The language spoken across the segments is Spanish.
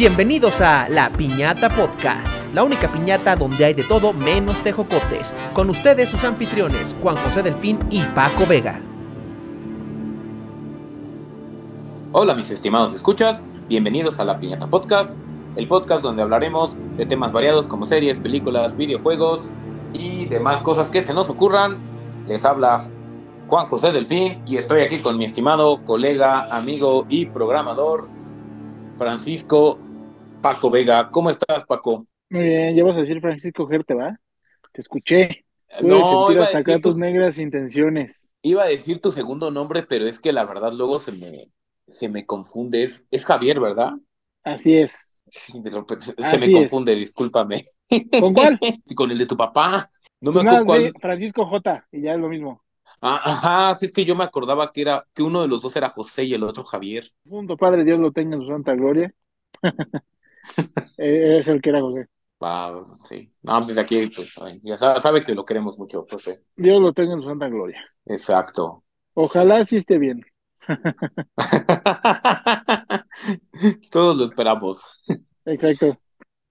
Bienvenidos a La Piñata Podcast, la única piñata donde hay de todo menos tejocotes. Con ustedes sus anfitriones, Juan José Delfín y Paco Vega. Hola mis estimados escuchas, bienvenidos a La Piñata Podcast, el podcast donde hablaremos de temas variados como series, películas, videojuegos y demás cosas que se nos ocurran. Les habla Juan José Delfín y estoy aquí con mi estimado colega, amigo y programador Francisco Paco Vega. ¿Cómo estás, Paco? Muy bien, ya vas a decir Francisco Gerte, ¿va? Te escuché. Pude No, sentir iba a hasta acá tus tu- negras intenciones. Iba a decir tu segundo nombre, pero es que la verdad luego se me, se me confunde. Es, es Javier, ¿verdad? Así es. Sí, pero, pues, se Así me es. confunde, discúlpame. ¿Con cuál? Con el de tu papá. No me acuerdo cuál. Francisco J, y ya es lo mismo. Ah, ajá, sí es que yo me acordaba que era que uno de los dos era José y el otro Javier. Punto Padre Dios lo tenga en su santa gloria. Eh, es el que era José. Ah, sí. No, pues desde aquí, pues, ya sabe, sabe que lo queremos mucho, José. Dios lo tenga en su santa gloria. Exacto. Ojalá sí esté bien. Todos lo esperamos. Exacto.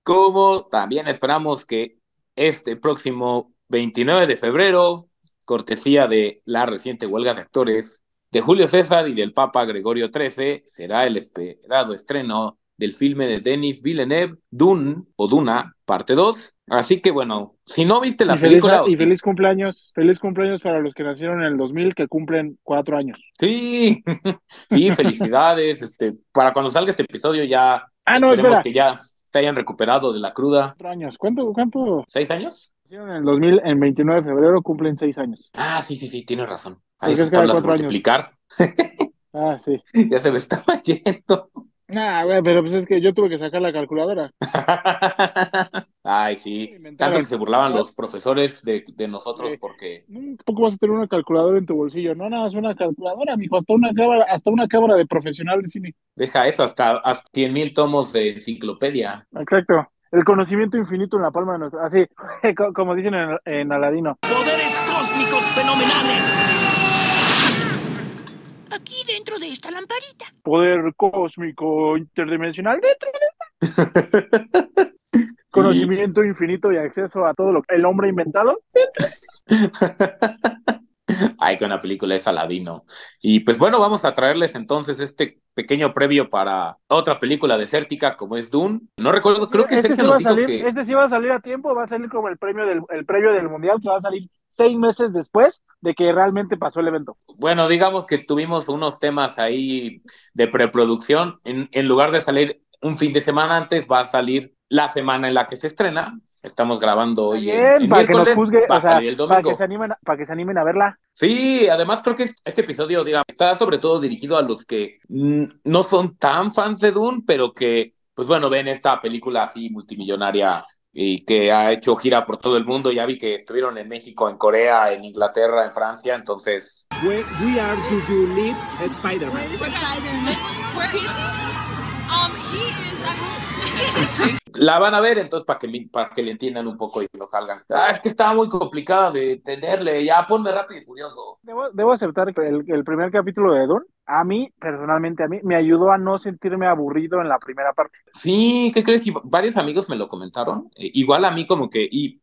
Como también esperamos que este próximo 29 de febrero, cortesía de la reciente huelga de actores de Julio César y del Papa Gregorio XIII, será el esperado estreno del filme de Denis Villeneuve, Dune o Duna, parte 2. Así que bueno, si no viste la y feliz, película... y feliz cumpleaños. Feliz cumpleaños para los que nacieron en el 2000, que cumplen cuatro años. Sí, sí, felicidades. Este, para cuando salga este episodio ya Ah, no, esperemos espera. que ya se hayan recuperado de la cruda. Cuatro años. ¿Cuánto? ¿Cuánto? ¿Seis años? Nacieron en el 2000, en 29 de febrero cumplen seis años. Ah, sí, sí, sí, tienes razón. Ahí esas es tablas de años. multiplicar. Ah, sí. Ya se me estaba yendo. Nah, güey, pero pues es que yo tuve que sacar la calculadora. Ay, sí. Inventaron. Tanto que se burlaban los profesores de, de nosotros Sí. porque. Nunca poco vas a tener una calculadora en tu bolsillo. No, nada más una calculadora, mijo. Hasta una cámara, hasta una cámara de profesional de cine. Deja eso, hasta, hasta 100 mil tomos de enciclopedia. Exacto. El conocimiento infinito en la palma de nuestra. Así, co- como dicen en, en Aladino. poderes cósmicos fenomenales. Aquí dentro de esta lamparita. Poder cósmico interdimensional dentro de conocimiento infinito y acceso a todo lo que el hombre ha inventado. Ay, con la película es Aladino. Y pues bueno, vamos a traerles entonces este pequeño previo para otra película desértica como es Dune. No recuerdo, creo que este, Sergio sí nos dijo salir, que. este sí va a salir a tiempo, va a salir como el premio del el previo del mundial que va a salir seis meses después de que realmente pasó el evento. Bueno, digamos que tuvimos unos temas ahí de preproducción. En, en lugar de salir un fin de semana antes, va a salir la semana en la que se estrena. Estamos grabando hoy en, Bien, en para que nos juzgue, va o sea, el para domingo. que se animen, para que se animen a verla. Sí, además creo que este episodio, digamos, está sobre todo dirigido a los que no son tan fans de Dune, pero que, pues bueno, ven esta película así multimillonaria y que ha hecho gira por todo el mundo. Ya vi que estuvieron en México, en Corea, en Inglaterra, en Francia, entonces Where, we are do you live Spider-Man? Where is he? Um, he is. La van a ver, entonces para que, mi- para que le entiendan un poco y no salgan. Ah, es que está muy complicada de entenderle, ya ponme rápido y furioso. Debo, debo aceptar que el, el primer capítulo de Dune, a mí, personalmente, a mí, me ayudó a no sentirme aburrido en la primera parte. Sí, ¿qué crees? Y varios amigos me lo comentaron. Eh, igual a mí como que, y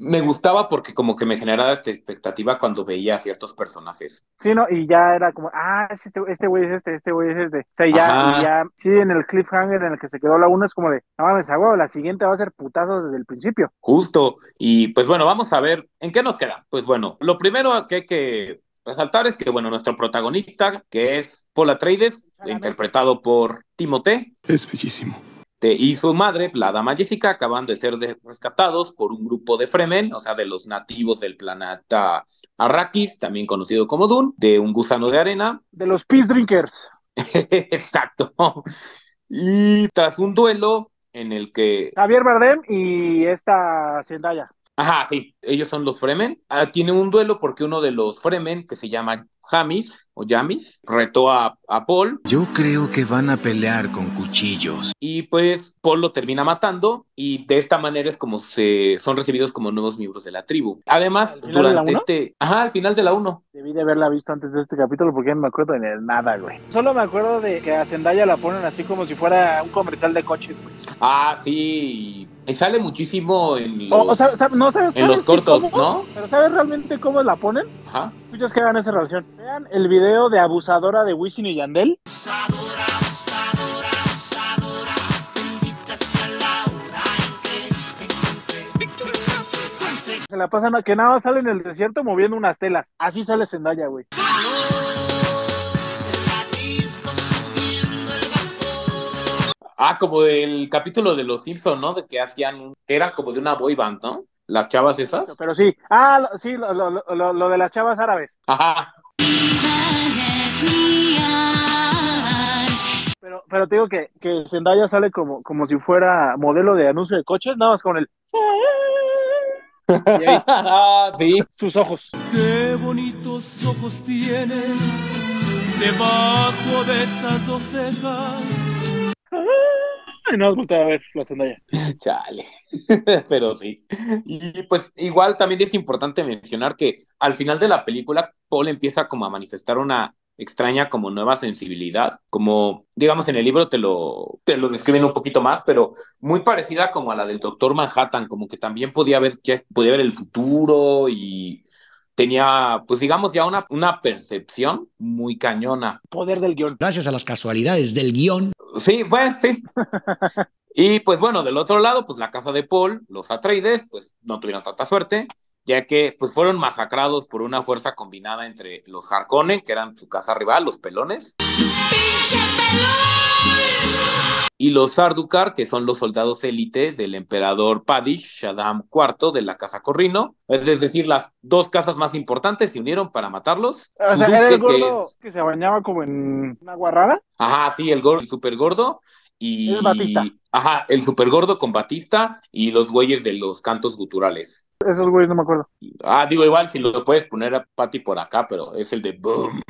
me gustaba porque como que me generaba esta expectativa cuando veía a ciertos personajes. Sí, ¿no? Y ya era como, ah, es este este güey es este, este güey es este. O sea, ya, y ya, sí, en el cliffhanger en el que se quedó la uno es como de, no mames, a huevo, la siguiente va a ser putazos desde el principio. Justo. Y pues bueno, vamos a ver en qué nos queda. Pues bueno, lo primero que hay que resaltar es que, bueno, nuestro protagonista, que es Paul Atreides, interpretado por Timothée, Es bellísimo. Este, y su madre, la dama Jessica, acaban de ser de- rescatados por un grupo de Fremen, o sea, de los nativos del planeta Arrakis, también conocido como Dune, de un gusano de arena. De los Peace Drinkers. Exacto. Y tras un duelo en el que... Javier Bardem y esta Zendaya. Ajá, sí, ellos son los Fremen. Ah, tiene un duelo porque uno de los Fremen, que se llama Jamis o Yamis retó a, a Paul Yo creo que van a pelear con cuchillos. y pues Paul lo termina matando y de esta manera es como se son recibidos como nuevos miembros de la tribu. Además, ¿Al final de la durante este, ajá, al final de la 1. Debí de haberla visto antes de este capítulo porque ya no me acuerdo de nada, güey. Solo me acuerdo de que a Zendaya la ponen así como si fuera un comercial de coches, güey. Ah, sí, y sale muchísimo en los, O, o sea, sa- no sabes, en los sabes cortos, cómo? ¿no? Pero ¿sabes realmente cómo la ponen? Ajá. Escuchas que hagan esa relación. Vean el video de abusadora de Wisin y Yandel. Se la pasan a que nada más sale en el desierto moviendo unas telas. Así sale Zendaya, güey. Ah, como el capítulo de los Simpson, ¿no? De que hacían, era como de una boy band, ¿no? Las chavas esas. Pero sí. Ah, sí, lo, lo- lo- lo de las chavas árabes. Ajá. Pero, pero te digo que, que Zendaya sale como, como si fuera modelo de anuncio de coches, nada más con el... Y ahí, ah, sí. sus ojos. Qué bonitos ojos tienes debajo de esas dos cejas. Y no voltea a ver la Zendaya. Chale. Pero sí. Y pues igual también es importante mencionar que al final de la película Paul empieza como a manifestar una extraña como nueva sensibilidad, como digamos en el libro te lo te lo describen un poquito más, pero muy parecida como a la del Doctor Manhattan, como que también podía ver podía ver el futuro y tenía pues digamos ya una una percepción muy cañona. Poder del guion. Gracias a las casualidades del guion. Sí, bueno, sí. Y pues bueno, del otro lado, pues la casa de Paul, los Atreides, pues no tuvieron tanta suerte, ya que pues fueron masacrados por una fuerza combinada entre los Harkonnen, que eran su casa rival, los pelones, y los Sardukar, que son los soldados élite del emperador Padish Shaddam IV de la casa Corrino, es decir, las dos casas más importantes se unieron para matarlos. O sea, era el que gordo es- que se bañaba como en una guarrada. Ajá, sí, el gordo, el super gordo. Y, Es Batista. Ajá, el super gordo con Batista y los güeyes de los cantos guturales. Esos güeyes no me acuerdo. Ah, digo, igual si lo puedes poner a Patty por acá, pero es el de Boom,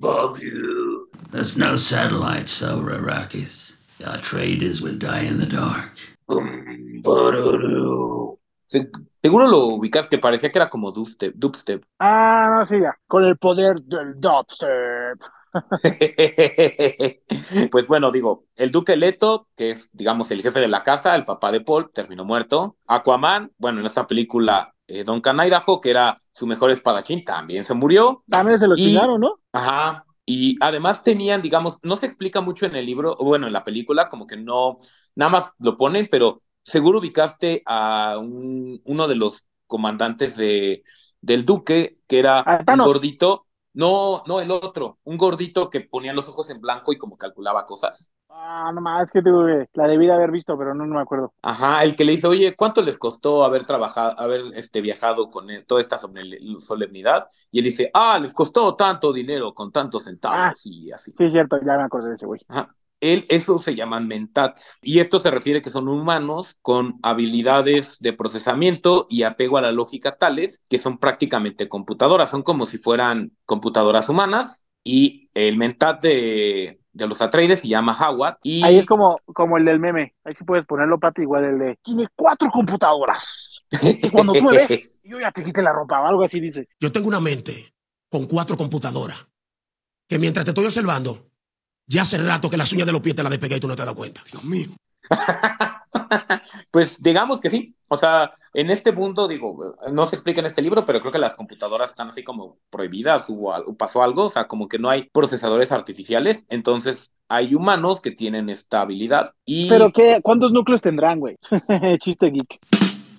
Boom, you. There's no satellites over Arrakis. The Atreides will die in the dark. Seguro lo ubicas que parecía que era como dubstep. dubstep. Ah, no, sí, ya. Con el poder del dubstep. pues bueno, digo, el duque Leto, que es, digamos, el jefe de la casa, el papá de Paul, terminó muerto. Aquaman, bueno, en esta película, eh, Duncan Idaho, que era su mejor espadachín, también se murió. También se lo Y- chingaron, ¿no? Ajá. Y además tenían, digamos, no se explica mucho en el libro, o bueno, en la película, como que no, nada más lo ponen, pero seguro ubicaste a un- uno de los comandantes de, del duque, que era A un gordito. No, no, el otro, un gordito que ponía los ojos en blanco y como calculaba cosas. Ah, no más, que güey, la debí de haber visto, pero no, no me acuerdo. Ajá, el que le dice, oye, ¿cuánto les costó haber trabajado, haber este, viajado con él- toda esta solemnidad? Y él dice, ah, les costó tanto dinero con tantos centavos Ah. y así. Sí, cierto, ya me acordé de ese güey. Ajá. Él, eso se llaman mentats. Y esto se refiere que son humanos con habilidades de procesamiento y apego a la lógica tales que son prácticamente computadoras. Son como si fueran computadoras humanas. Y el mentat de, de los Atreides se llama Howard. Y Ahí es como, como el del meme. Ahí sí puedes ponerlo, Pati, igual el de tiene cuatro computadoras. Y cuando tú me ves, yo ya te quité la ropa o algo así dice. Yo tengo una mente con cuatro computadoras que mientras te estoy observando, ya hace rato que las uñas de los pies te las despegué y tú no te das cuenta. Dios mío. pues digamos que sí. O sea, en este mundo, digo, no se explica en este libro, pero creo que las computadoras están así como prohibidas o, o pasó algo. O sea, como que no hay procesadores artificiales. Entonces, hay humanos que tienen esta habilidad. Y Pero qué, ¿cuántos núcleos tendrán, güey? Chiste geek.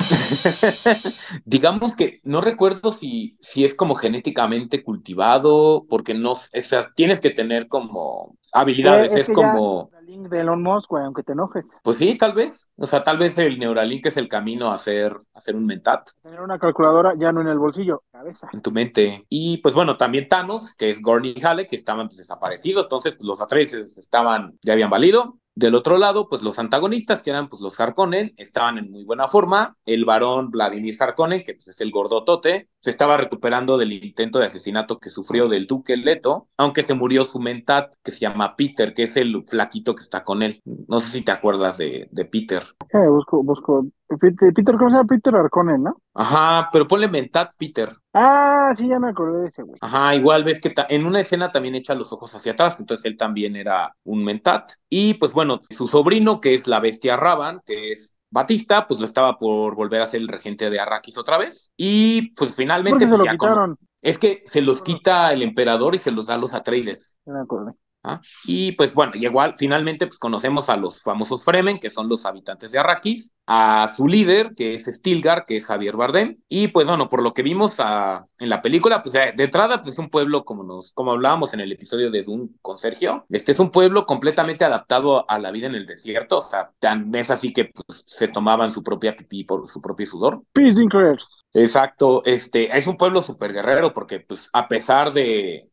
digamos que no recuerdo si, si es como genéticamente cultivado, porque no, o sea, tienes que tener como habilidades. Eh, es que como. Link de Elon Musk, güey, aunque te enojes. Pues sí, tal vez. O sea, tal vez el Neuralink es el camino a hacer, a hacer un mentat. Tener una calculadora ya no en el bolsillo, cabeza. en tu mente. Y pues bueno, también Thanos, que es Gorn y Hale, que estaban pues, desaparecidos, entonces pues, los Atreides estaban, ya habían valido. Del otro lado, pues los antagonistas, que eran pues los Harkonnen, estaban en muy buena forma. El varón Vladimir Harkonnen, que pues es el gordotote, se estaba recuperando del intento de asesinato que sufrió del duque Leto, aunque se murió su mentat, que se llama Peter, que es el flaquito que está con él. No sé si te acuerdas de, de Peter. Eh, busco, busco. Peter, ¿cómo se llama? Peter Arconen, ¿no? Ajá, pero ponle mentat Peter. Ah, sí, ya me acordé de ese güey. Ajá, igual ves que en una escena también echa los ojos hacia atrás, entonces él también era un mentat. Y pues bueno, su sobrino, que es la bestia Raban, que es Batista, pues lo estaba por volver a ser el regente de Arrakis otra vez. Y pues finalmente ¿Por qué se pues, lo con- quitaron? es que se los quita el emperador y se los da a los Atreides. Me acordé. ¿Ah? Y pues bueno, y igual finalmente pues conocemos a los famosos Fremen, que son los habitantes de Arrakis, a su líder, que es Stilgar, que es Javier Bardem, y pues bueno, por lo que vimos ah, en la película, pues de entrada pues es un pueblo como nos, como hablábamos en el episodio de Dune con Sergio, este es un pueblo completamente adaptado a la vida en el desierto, o sea, tan es así que pues se tomaban su propia pipí por su propio sudor. Peace Increers. Exacto, este es un pueblo súper guerrero porque pues a pesar de,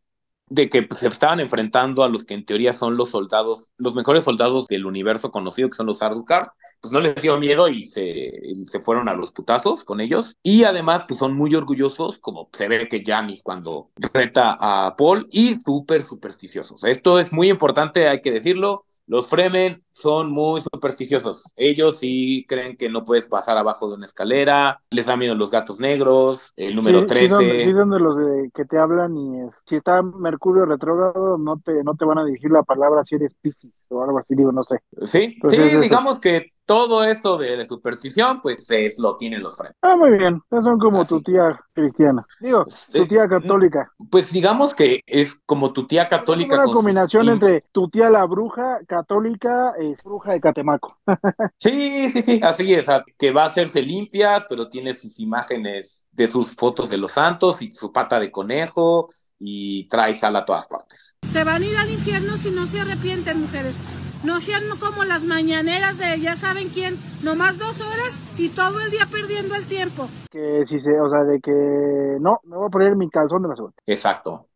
de que pues, se estaban enfrentando a los que en teoría son los soldados, los mejores soldados del universo conocido, que son los Ardukar, pues no les dio miedo y se, se fueron a los putazos con ellos. Y además, pues son muy orgullosos, como se ve que Janis cuando reta a Paul, y súper supersticiosos. Esto es muy importante, hay que decirlo. Los Fremen son muy supersticiosos. Ellos sí creen que no puedes pasar abajo de una escalera, les da miedo los gatos negros, el número sí, 13. Sí, son, sí son de los de que te hablan y es- si está Mercurio retrógrado no te, no te van a dirigir la palabra si eres Piscis o algo así, digo, no sé. Sí, Pues sí, es digamos que todo eso de, de superstición, pues es, lo tienen los Fremen. Ah, muy bien, son como Así. tu tía cristiana. Digo, tu tía católica. Pues digamos que es como tu tía católica. Una con sus combinación im- entre tu tía la bruja católica es bruja de Catemaco. Sí, sí, sí, así es, que va a hacerse limpias, pero tiene sus imágenes de sus fotos de los santos y su pata de conejo y trae sal a todas partes. Se van a ir al infierno si no se arrepienten, mujeres. No sean como las mañaneras de ya saben quién, nomás dos horas y todo el día perdiendo el tiempo. Que si se, o sea, de que no, me voy a poner mi calzón de la suerte. Exacto.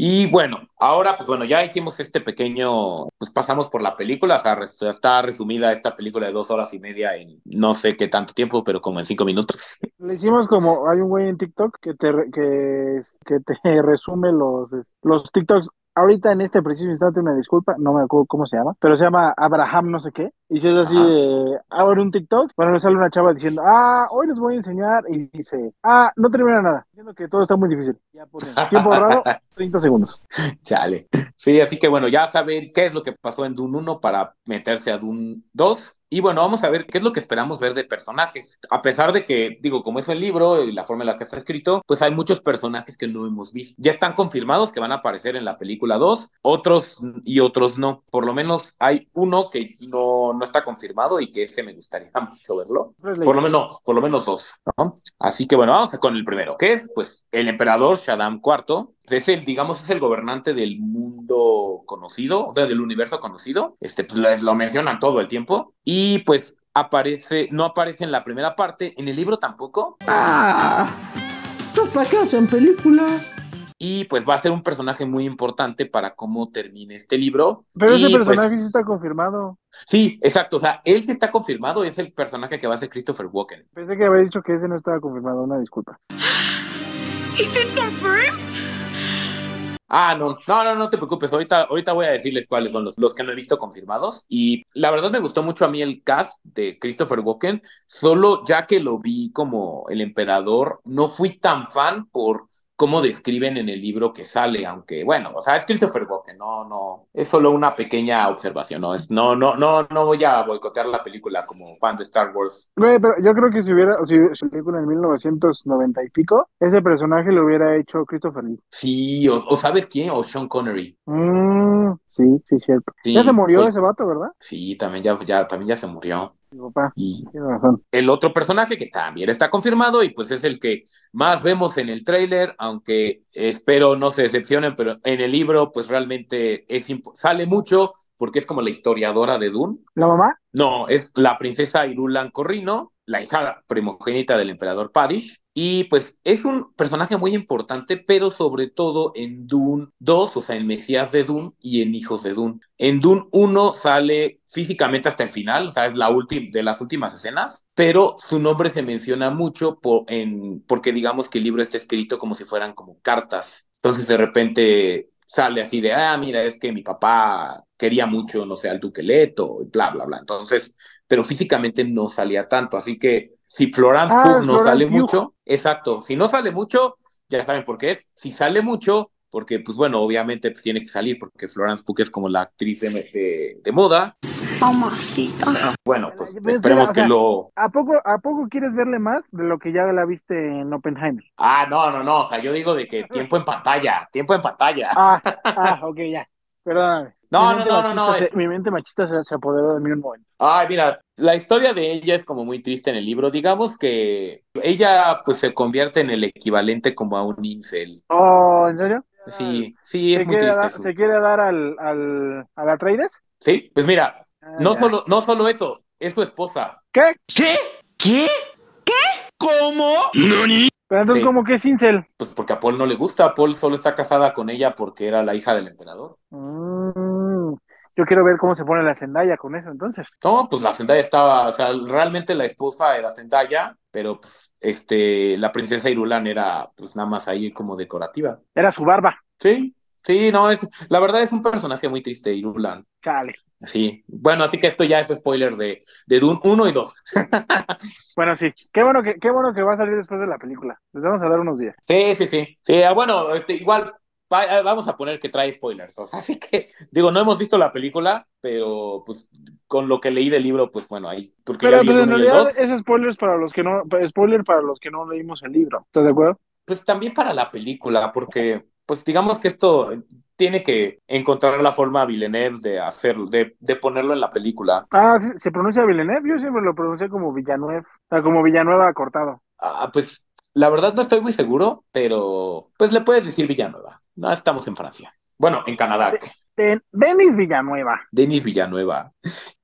Y bueno, ahora pues bueno, ya hicimos este pequeño, pues pasamos por la película, o sea, res- está resumida esta película de dos horas y media en no sé qué tanto tiempo, pero como en cinco minutos. Le hicimos como, hay un güey en TikTok que te, que, que te resume los, los TikToks. Ahorita en este preciso instante, una disculpa, no me acuerdo cómo se llama, pero se llama Abraham no sé qué. Y si es así de, abre un TikTok, bueno, le sale una chava diciendo, ah, hoy les voy a enseñar, y dice, ah, no termina nada, diciendo que todo está muy difícil. Ya ponen, tiempo ahorrado, 30 segundos. Chale. Sí, así que bueno, ya saben qué es lo que pasó en Dune 1 para meterse a Dune 2. Y bueno, vamos a ver qué es lo que esperamos ver de personajes. A pesar de que, digo, como es el libro y la forma en la que está escrito, pues hay muchos personajes que no hemos visto. Ya están confirmados que van a aparecer en la película 2, otros y otros no. Por lo menos hay uno que no, no está confirmado y que ese me gustaría mucho verlo. Por lo menos, por lo menos dos, ¿no? Así que bueno, vamos con el primero, que es pues el emperador Shaddam IV. Es el, digamos, es el gobernante del mundo conocido, o sea, del universo conocido. Este, pues lo, lo mencionan todo el tiempo. Y pues aparece, no aparece en la primera parte, en el libro tampoco. Ah, ¿tú para qué hacen película? Y pues va a ser un personaje muy importante para cómo termine este libro. Pero Y, ese pues, personaje sí está confirmado. Sí, exacto. O sea, él sí está confirmado, es el personaje que va a ser Christopher Walken. Pensé que había dicho que ese no estaba confirmado, una disculpa. ¿Is it confirmed? Ah, no, no, no, no te preocupes. Ahorita, ahorita voy a decirles cuáles son los, los que no he visto confirmados. Y la verdad me gustó mucho a mí el cast de Christopher Walken, solo ya que lo vi como el emperador, no fui tan fan por cómo describen en el libro que sale, aunque bueno, o sea, es Christopher Walken, no, no, es solo una pequeña observación, no es, no, no, no, no voy a boicotear la película como fan de Star Wars. Güey, pero yo creo que si hubiera, si la película en 1990 y pico, ese personaje lo hubiera hecho Christopher Lee. Sí, o, o ¿sabes quién? O Sean Connery. Mm, sí, sí, cierto. Sí, ya se murió pues- ese vato, ¿verdad? Sí, también ya, ya, también ya se murió. Mi papá, Y tiene razón. el otro personaje que también está confirmado y pues es el que más vemos en el tráiler, aunque espero no se decepcionen, pero en el libro pues realmente es sale mucho porque es como la historiadora de Dune. ¿La mamá? No, es la princesa Irulan Corrino, la hija primogénita del emperador Padish. Y pues es un personaje muy importante, pero sobre todo en Dune 2, o sea, en Mesías de Dune y en Hijos de Dune. En Dune 1 sale físicamente hasta el final, o sea, es la última de las últimas escenas, pero su nombre se menciona mucho por, en, porque digamos que el libro está escrito como si fueran como cartas. Entonces de repente sale así de, ah, mira, es que mi papá quería mucho, no sé, al Duque Leto, bla, bla, bla. Entonces, pero físicamente no salía tanto, así que si Florence Ah, Pugh no Florence sale Pugh. mucho, exacto, si no sale mucho, ya saben por qué es. Si sale mucho, porque pues bueno, obviamente pues, tiene que salir, porque Florence Pugh es como la actriz de, de- de moda. Mamacita. Bueno, pues Espera, esperemos o que lo... ¿A poco, ¿A poco quieres verle más de lo que ya la viste en Oppenheimer? Ah, no, no, no, o sea, yo digo de que tiempo en pantalla, tiempo en pantalla. Ah, ah, ok, ya. Perdóname. No, no, no, no, no, es- Mi mente machista se, se apoderó de mí un momento. Ay, mira, la historia de ella es como muy triste en el libro. Digamos que ella pues se convierte en el equivalente como a un incel. Oh, ¿en serio? Sí, sí, ¿Se es muy quiere, triste. dar, ¿Se quiere dar al, al, a la Atreides? Sí, pues mira, Ah, no ya. solo, no solo eso, es su esposa. ¿Qué? ¿Qué? ¿Qué? ¿Qué? ¿Cómo? ¿Nani? Pero entonces, Sí. ¿cómo que es incel? Pues porque a Paul no le gusta, Paul solo está casada con ella porque era la hija del emperador. Mm, yo quiero ver cómo se pone la Zendaya con eso, entonces. No, pues la Zendaya estaba, o sea, realmente la esposa era Zendaya, pero pues este, la princesa Irulan era pues nada más ahí como decorativa. Era su barba. Sí, sí, no, es, la verdad es un personaje muy triste, Irulan. Chale. Sí, bueno, así que esto ya es spoiler de, de Dune 1 y 2. Bueno, sí. Qué bueno que, qué bueno que va a salir después de la película. Les vamos a dar unos días. Sí, sí, sí. Sí, ah, bueno, este, igual va- ah, vamos a poner que trae spoilers. O sea, así que, digo, no hemos visto la película, pero pues con lo que leí del libro, pues bueno, ahí, porque Pero ya vi el en 1 y el realidad 2. es spoilers para los que no, spoiler para los que no leímos el libro. ¿Estás de acuerdo? Pues también para la película, porque pues digamos que esto tiene que encontrar la forma Villeneuve de hacerlo, de, de ponerlo en la película. Ah, sí, se pronuncia Villeneuve. Yo siempre lo pronuncié como Villanueva. O sea, como Villanueva cortado. Ah, pues la verdad no estoy muy seguro, pero pues le puedes decir Villanueva. No estamos en Francia. Bueno, en Canadá. De- Denis Villanueva. Denis Villanueva.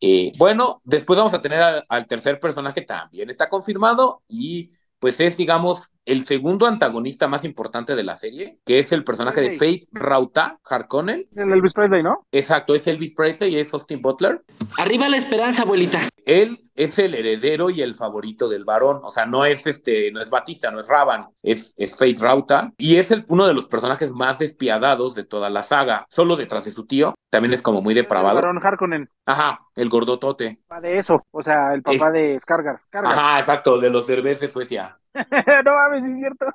Eh, bueno, después vamos a tener al, al tercer personaje, también está confirmado y pues es, digamos, el segundo antagonista más importante de la serie, que es el personaje de Faith Rauta Harkonnen. El Elvis Presley, ¿no? Exacto, es Elvis Presley y es Austin Butler. Arriba la esperanza, abuelita. Él es el heredero y el favorito del varón, o sea, no es este, no es Batista, no es Raban, es, es Faith Rauta, y es el, uno de los personajes más despiadados de toda la saga, solo detrás de su tío, también es como muy depravado. Barón Harkonnen. Ajá, el gordotote. Papá de eso. O sea, el papá de Skargar. Skargar. Ajá, exacto, de los Derbez de Suecia. no mames, sí es cierto.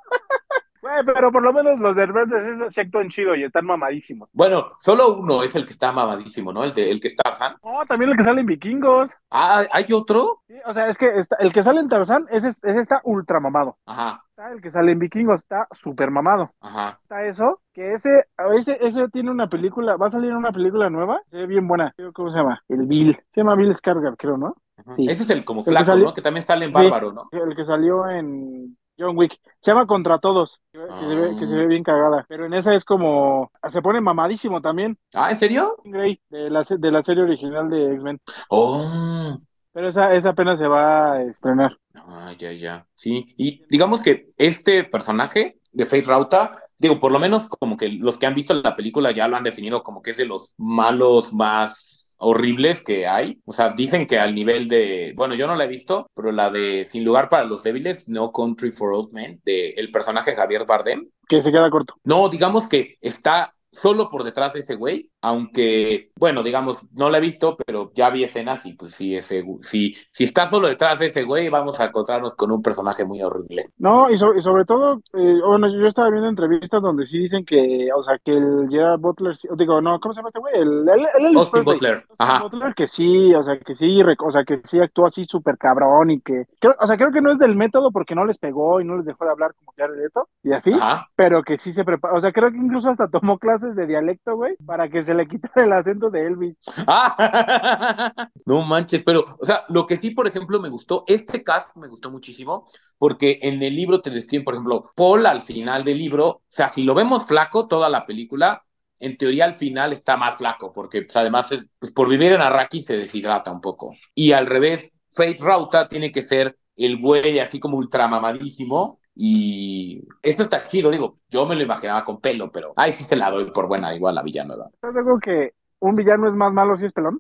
Güey, pero por lo menos los de Adventures se actúan chido y están mamadísimos. Bueno, solo uno es el que está mamadísimo, ¿no? El, de, el que está Tarzán. No, también el que sale en Vikingos. Ah, ¿hay otro? Sí, o sea, es que está- el que sale en Tarzán, ese, es- ese está ultra mamado. Ajá, Está el que sale en Vikingos, está súper mamado. ajá. Está eso, que ese, ese, ese tiene una película, va a salir una película nueva, se ve bien buena. ¿Cómo se llama? El Bill. Se llama Bill Skargar, creo, ¿no? Sí. Ese es el como El que flaco, salió- ¿no? Que también sale en Sí. Bárbaro, ¿no? El que salió en John Wick. Se llama Contra Todos, que, se ve, que se ve bien cagada. Pero en esa es como, se pone mamadísimo también. Ah, ¿en serio? Grey, de la, de la serie original de X-Men. Oh, Pero esa, esa apenas se va a estrenar. ah, ya, ya. Sí, y digamos que este personaje de Faith Rauta, digo, por lo menos como que los que han visto la película ya lo han definido como que es de los malos más horribles que hay. O sea, dicen que al nivel de, bueno, yo no la he visto, pero la de Sin lugar para los débiles, No Country for Old Men, de el personaje Javier Bardem, Que se queda corto. No, digamos que está solo por detrás de ese güey, aunque, bueno, digamos, no lo he visto, pero ya vi escenas y pues sí, ese, gu- si, está solo detrás de ese güey, vamos a encontrarnos con un personaje muy horrible. No, y, so- y sobre todo, eh, bueno, yo estaba viendo entrevistas donde sí dicen que, o sea, que el Gerard Butler, sí- digo, no, ¿cómo se llama este güey? El, el, el Austin. Butler, Austin ajá. Butler que sí, o sea, que sí, o sea, que sí actuó así súper cabrón y que, creo- o sea, creo que no es del método porque no les pegó y no les dejó de hablar como era Leto y así, Ajá. pero que sí se preparó, o sea, creo que incluso hasta tomó clases de dialecto, güey, para que se le quitara el acento de Elvis. No manches, pero, o sea, lo que sí, por ejemplo, me gustó, este cast me gustó muchísimo, porque en el libro te describen, por ejemplo, Paul al final del libro, o sea, si lo vemos flaco toda la película, en teoría al final está más flaco, porque pues, además es- pues, por vivir en Arrakis se deshidrata un poco. Y al revés, Faith Rauta tiene que ser el güey así como ultramamadísimo. Y esto está chido, digo, yo me lo imaginaba con pelo, pero ay, sí se la doy por buena, igual la Villanueva. Yo digo que un villano es más malo si es pelón.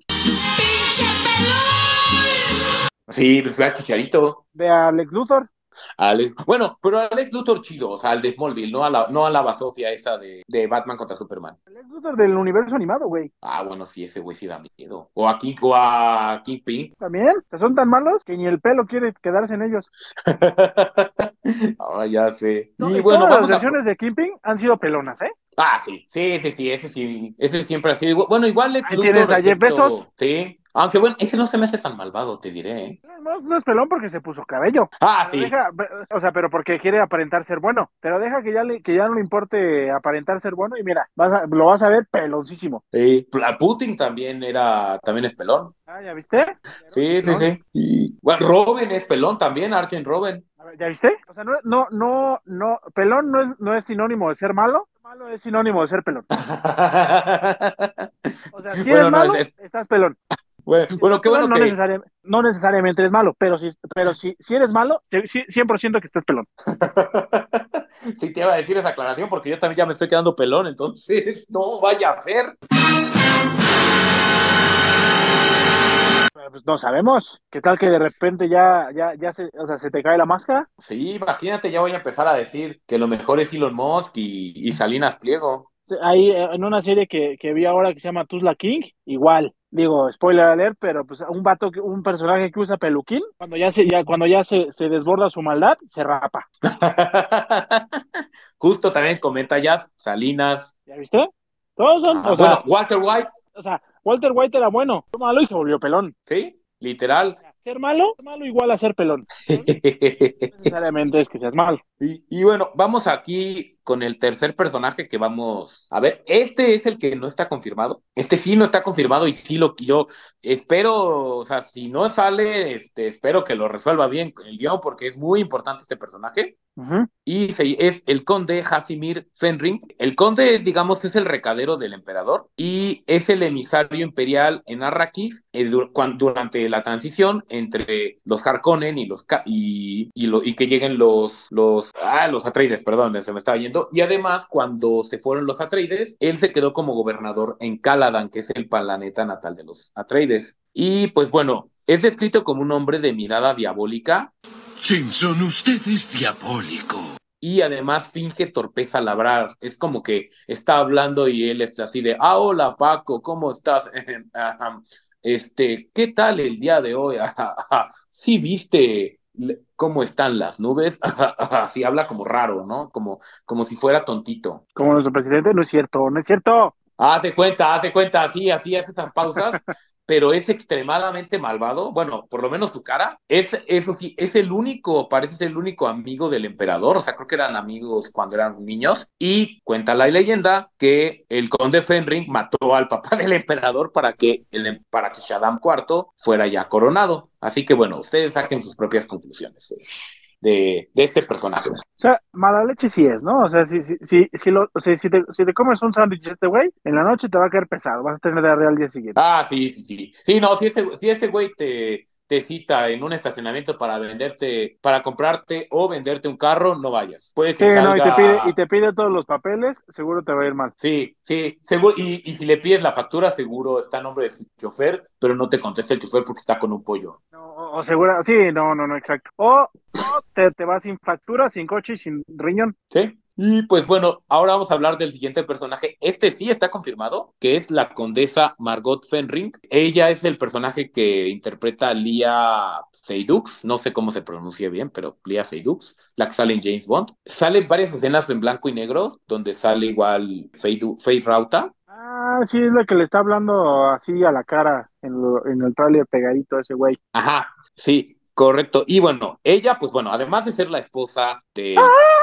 Sí, pues fue a Chicharito. De Alex Luthor. Alex, bueno, pero Alex Luthor chido, o sea, al de Smallville, no a la, no a la basofia esa de, de Batman contra Superman. Alex Luthor del universo animado, güey. Ah, bueno, sí, ese güey sí da miedo. O aquí, o a Kingpin. También, que son tan malos que ni el pelo quiere quedarse en ellos. Ah, ya sé. No, y bueno, todas las a... versiones de Kingpin han sido pelonas, ¿eh? Ah, sí, sí, sí, sí, ese sí, ese siempre ha sido. Bueno, igual Lex Ahí Luthor, tienes a Jeff Bezos. Sí, aunque bueno, ese no se me hace tan malvado, te diré. ¿eh? No, no es pelón porque se puso cabello. Ah, Pero sí. deja- o sea, pero porque quiere aparentar ser bueno. Pero deja que ya, le, que ya no le importe aparentar ser bueno y mira, vas a- lo vas a ver peloncísimo. Sí, Putin también era, también es pelón. Ah, ¿ya viste? Sí, sí, sí. Y, bueno, Robin es pelón también, Arjen Robin. A ver, ¿Ya viste? O sea, no, no, no, no, pelón no es, no es sinónimo de ser malo. Malo es sinónimo de ser pelón. O sea, si Bueno, eres no, malo, es- es- estás pelón. Bueno, bueno, qué bueno no, que. necesari- no necesariamente eres malo, pero si, pero si, si eres malo, sí- sí, 100% que estás pelón. Sí, te iba a decir esa aclaración porque yo también ya me estoy quedando pelón, entonces no vaya a ser. Pues, no sabemos. ¿Qué tal que de repente ya, ya, ya se, o sea, se te cae la máscara? Sí, imagínate, ya voy a empezar a decir que lo mejor es Elon Musk y, y Salinas Pliego. Ahí eh, en una serie que, que vi ahora que se llama Tuzla King, igual. Digo, spoiler alert, pero pues un vato, que- un personaje que usa peluquín, cuando ya se, ya, cuando ya se, se desborda su maldad, se rapa. Justo también comenta Jazz, Salinas. ¿Ya viste? Todos son, Ah, o sea, bueno, Walter White, o sea, Walter White era bueno, fue malo y se volvió pelón. ¿sí? Literal. Ser malo, malo igual a ser pelón. No necesariamente es que seas malo. Y, y bueno, vamos aquí con el tercer personaje que vamos a ver. Este es el que no está confirmado. Este sí no está confirmado y sí lo yo espero, o sea, si no sale, este, espero que lo resuelva bien con el guion porque es muy importante este personaje. Y es el conde Hasimir Fenring. El conde es, digamos, es el recadero del emperador y es el emisario imperial en Arrakis eh, durante la transición entre los Harkonnen y los y, y que lleguen los los ah, los Atreides, perdón, se me estaba yendo. Y además, cuando se fueron los Atreides, él se quedó como gobernador en Caladan, que es el planeta natal de los Atreides. Y pues bueno, es descrito como un hombre de mirada diabólica Simpson, usted es diabólico. y además finge torpeza al hablar. Es como que está hablando y él está así de, ah, hola Paco, ¿cómo estás? Este, ¿qué tal el día de hoy? ¿Sí viste cómo están las nubes? Así habla como raro, ¿no? Como, como si fuera tontito. Como nuestro presidente, no es cierto, no es cierto. Hace cuenta, hace cuenta, así, así hace esas pausas, pero es extremadamente malvado. Bueno, por lo menos su cara. Es, eso sí, es el único, parece ser el único amigo del emperador. O sea, creo que eran amigos cuando eran niños. Y cuenta la leyenda que el conde Fenring mató al papá del emperador para que, el, em- para que Shaddam IV fuera ya coronado. Así que bueno, ustedes saquen sus propias conclusiones de, de, de este personaje. O sea, mala leche sí es, ¿no? O sea, si, si, si, si, lo, o sea, si, te, si te comes un sándwich este güey, en la noche te va a caer pesado, vas a tener diarrea al día siguiente. Ah, sí, sí, sí. Sí, no, si ese, si ese güey te, te cita en un estacionamiento para venderte, para comprarte o venderte un carro, no vayas. Puede que Sí, salga... no, y te, pide, y te pide todos los papeles, seguro te va a ir mal. Sí, sí, seguro, y, y si le pides la factura, seguro está a nombre de su chofer, pero no te contesta el chofer porque está con un pollo. O, o seguro, sí, no, no, no, exacto. O, o te, te vas sin factura, sin coche y sin riñón. Sí. Y pues bueno, ahora vamos a hablar del siguiente personaje. Este sí está confirmado, que es la condesa Margot Fenring. Ella es el personaje que interpreta a Lia Seydoux, no sé cómo se pronuncia bien, pero Lia Seydoux, la que sale en James Bond. Salen varias escenas en blanco y negro, donde sale igual Faye, Du- Faye Rauta. Ah, sí, es la que le está hablando así a la cara en, lo- en el tráiler pegadito a ese güey. Ajá, sí, correcto. Y bueno, ella, pues bueno, además de ser la esposa de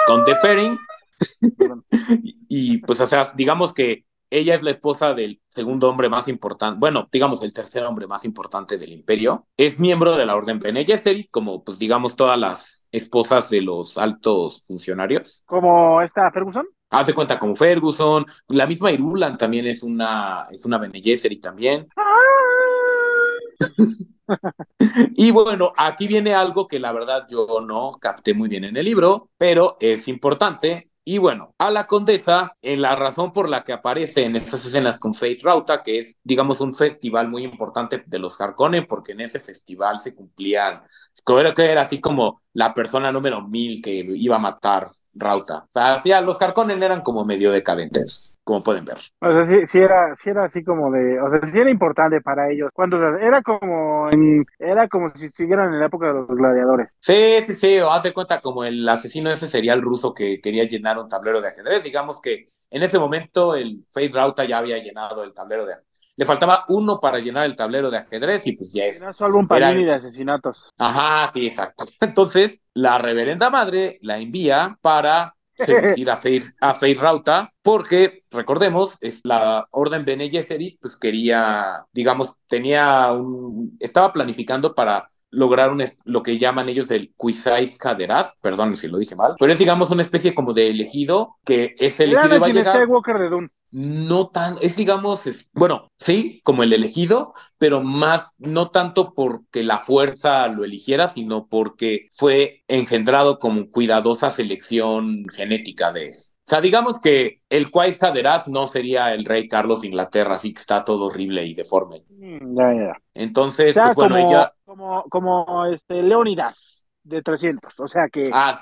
Conde Fering, y, y, pues o sea, digamos que ella es la esposa del segundo hombre más importante, bueno, digamos el tercer hombre más importante del imperio, es miembro de la Orden Bene Gesserit, como pues digamos todas las esposas de los altos funcionarios. Como esta Ferguson. Hace cuenta como Ferguson, la misma Irulan también es una, es una Bene Gesserit también. Y bueno, aquí viene algo que la verdad yo no capté muy bien en el libro, pero es importante. Y bueno, a la condesa, en la razón por la que aparece en estas escenas con Faith Rauta, que es, digamos, un festival muy importante de los Harkonnen, porque en ese festival se cumplían, creo que era así como la persona número mil que iba a matar Rauta. O sea, sí, los Harkonnen eran como medio decadentes, como pueden ver. O sea, sí, sí era, sí era así como de, o sea, sí era importante para ellos. Cuando era como, en- era como si siguieran en la época de los gladiadores. Sí, sí, sí, o haz de cuenta como el asesino ese sería el ruso que quería llenar un tablero de ajedrez. Digamos que en ese momento el Face Rauta ya había llenado el tablero de ajedrez. Le faltaba uno para llenar el tablero de ajedrez y pues ya es. Era era- panini de asesinatos. Ajá, sí, exacto. Entonces, la reverenda madre la envía para seducir a Feir, a Feir Rauta, porque, recordemos, es la orden Bene Gesserit, pues quería, digamos, tenía un, estaba planificando para lograr un, es- lo que llaman ellos el Quizais Caderaz, perdón si lo dije mal, pero es, digamos, una especie como de elegido, que Era elegido iba a llegar Skywalker de Dune. no tan, es digamos, es- bueno, sí, como el elegido, pero más, no tanto porque la fuerza lo eligiera, sino porque fue engendrado como cuidadosa selección genética de O sea, digamos que el Quais Haderás no sería el rey Carlos de Inglaterra, así que está todo horrible y deforme. Mm, Ya, ya, ya. Entonces, O sea, pues bueno, como, ella... como, como este Leonidas de 300. O sea que, Ah,